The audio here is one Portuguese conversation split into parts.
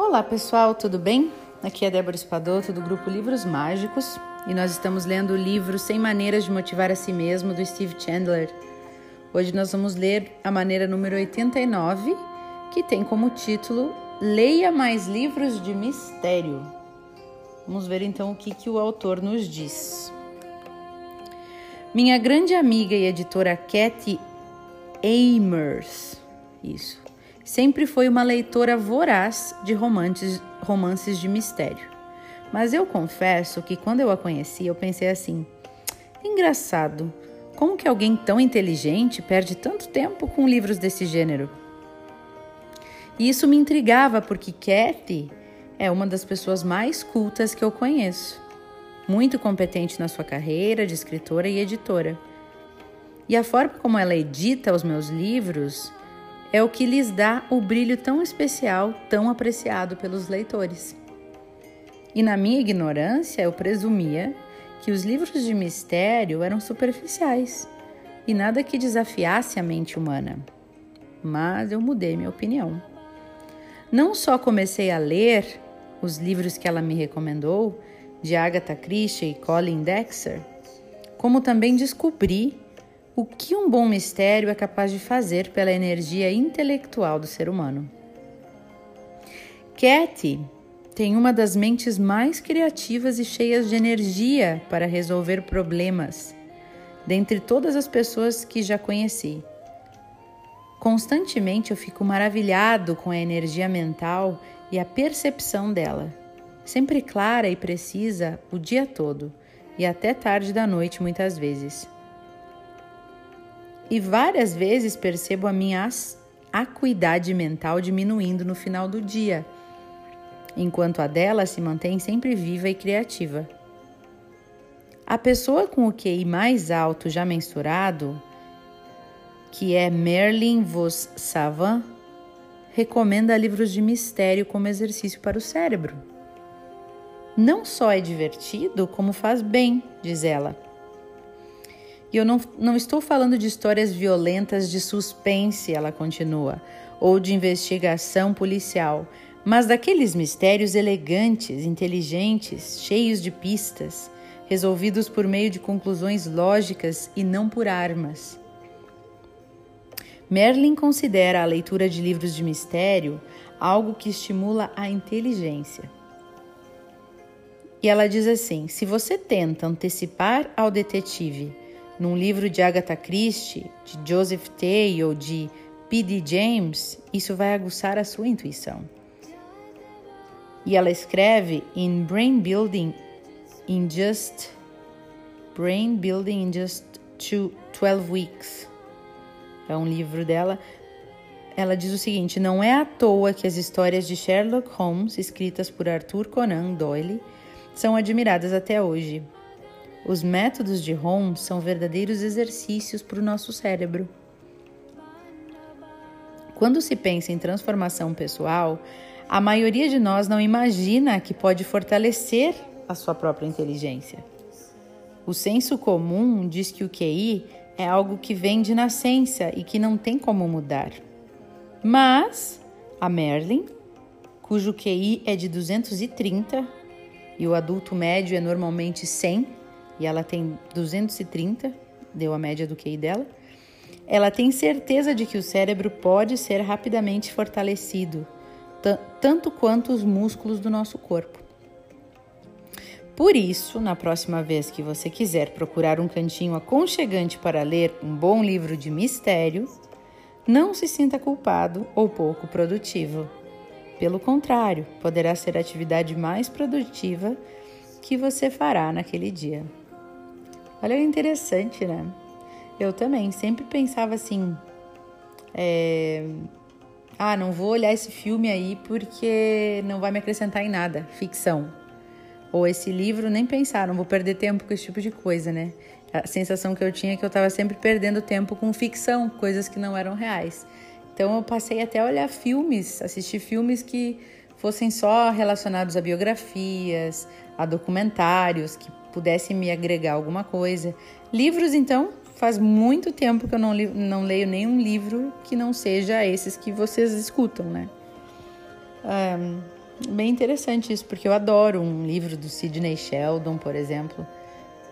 Olá pessoal, tudo bem? Aqui é Débora Espadoto do grupo Livros Mágicos e nós estamos lendo o livro 100 Maneiras de Motivar a Si Mesmo do Steve Chandler. Hoje nós vamos ler a maneira número 89, que tem como título Leia mais livros de mistério. Vamos ver então o que, que o autor nos diz. Minha grande amiga e editora Cathy Amers, isso, sempre foi uma leitora voraz de romances, romances de mistério. Mas eu confesso que quando eu a conheci, eu pensei assim: engraçado, como que alguém tão inteligente perde tanto tempo com livros desse gênero? E isso me intrigava porque Kathy é uma das pessoas mais cultas que eu conheço. Muito competente na sua carreira de escritora e editora. E a forma como ela edita os meus livros é o que lhes dá o brilho tão especial, tão apreciado pelos leitores. E na minha ignorância, eu presumia que os livros de mistério eram superficiais e nada que desafiasse a mente humana. Mas eu mudei minha opinião. Não só comecei a ler os livros que ela me recomendou, de Agatha Christie e Colin Dexter, como também descobri o que um bom mistério é capaz de fazer pela energia intelectual do ser humano. Cathy tem uma das mentes mais criativas e cheias de energia para resolver problemas, dentre todas as pessoas que já conheci. Constantemente eu fico maravilhado com a energia mental e a percepção dela, sempre clara e precisa o dia todo e até tarde da noite muitas vezes. E várias vezes percebo a minha acuidade mental diminuindo no final do dia, enquanto a dela se mantém sempre viva e criativa. A pessoa com o QI mais alto já mensurado que é Merlin Vos Savant, recomenda livros de mistério como exercício para o cérebro. Não só é divertido, como faz bem, diz ela. E eu não, não estou falando de histórias violentas de suspense, ela continua, ou de investigação policial, mas daqueles mistérios elegantes, inteligentes, cheios de pistas, resolvidos por meio de conclusões lógicas e não por armas. Merlin considera a leitura de livros de mistério algo que estimula a inteligência. E ela diz assim: se você tenta antecipar ao detetive num livro de Agatha Christie, de Joseph Tay ou de P.D. James, isso vai aguçar a sua intuição. E ela escreve in Brain Building in Just Brain Building in Just two, 12 Weeks é um livro dela. Ela diz o seguinte: não é à toa que as histórias de Sherlock Holmes, escritas por Arthur Conan Doyle, são admiradas até hoje. Os métodos de Holmes são verdadeiros exercícios para o nosso cérebro. Quando se pensa em transformação pessoal, a maioria de nós não imagina que pode fortalecer a sua própria inteligência. O senso comum diz que o QI é algo que vem de nascença e que não tem como mudar. Mas a Merlin, cujo QI é de 230 e o adulto médio é normalmente 100 e ela tem 230, deu a média do QI dela, ela tem certeza de que o cérebro pode ser rapidamente fortalecido, tanto quanto os músculos do nosso corpo. Por isso, na próxima vez que você quiser procurar um cantinho aconchegante para ler um bom livro de mistério, não se sinta culpado ou pouco produtivo. Pelo contrário, poderá ser a atividade mais produtiva que você fará naquele dia. Olha que interessante, né? Eu também sempre pensava assim: é... ah, não vou olhar esse filme aí porque não vai me acrescentar em nada, ficção ou esse livro, nem pensar, não vou perder tempo com esse tipo de coisa, né? A sensação que eu tinha é que eu estava sempre perdendo tempo com ficção, coisas que não eram reais. Então eu passei até a olhar filmes, assistir filmes que fossem só relacionados a biografias, a documentários, que pudessem me agregar alguma coisa. Livros, então, faz muito tempo que eu não, não leio nenhum livro que não seja esses que vocês escutam, né? Bem interessante isso, porque eu adoro um livro do Sidney Sheldon, por exemplo.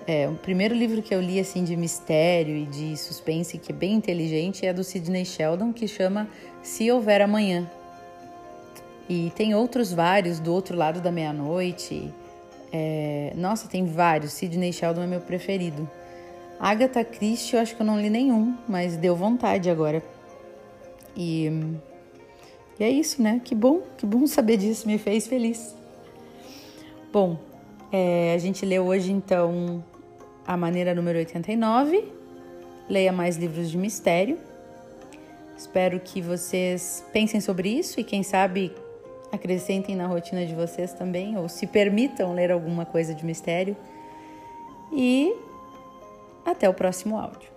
É, o primeiro livro que eu li assim de mistério e de suspense que é bem inteligente é do Sidney Sheldon, que chama Se Houver Amanhã. E tem outros vários do outro lado da meia-noite. É, nossa, tem vários. Sidney Sheldon é meu preferido. Agatha Christie eu acho que eu não li nenhum, mas deu vontade agora. E, e é isso, né? Que bom, que bom saber disso, me fez feliz. Bom, é, a gente leu hoje então a maneira número 89. Leia mais livros de mistério. Espero que vocês pensem sobre isso e, quem sabe, acrescentem na rotina de vocês também, ou se permitam ler alguma coisa de mistério. E até o próximo áudio.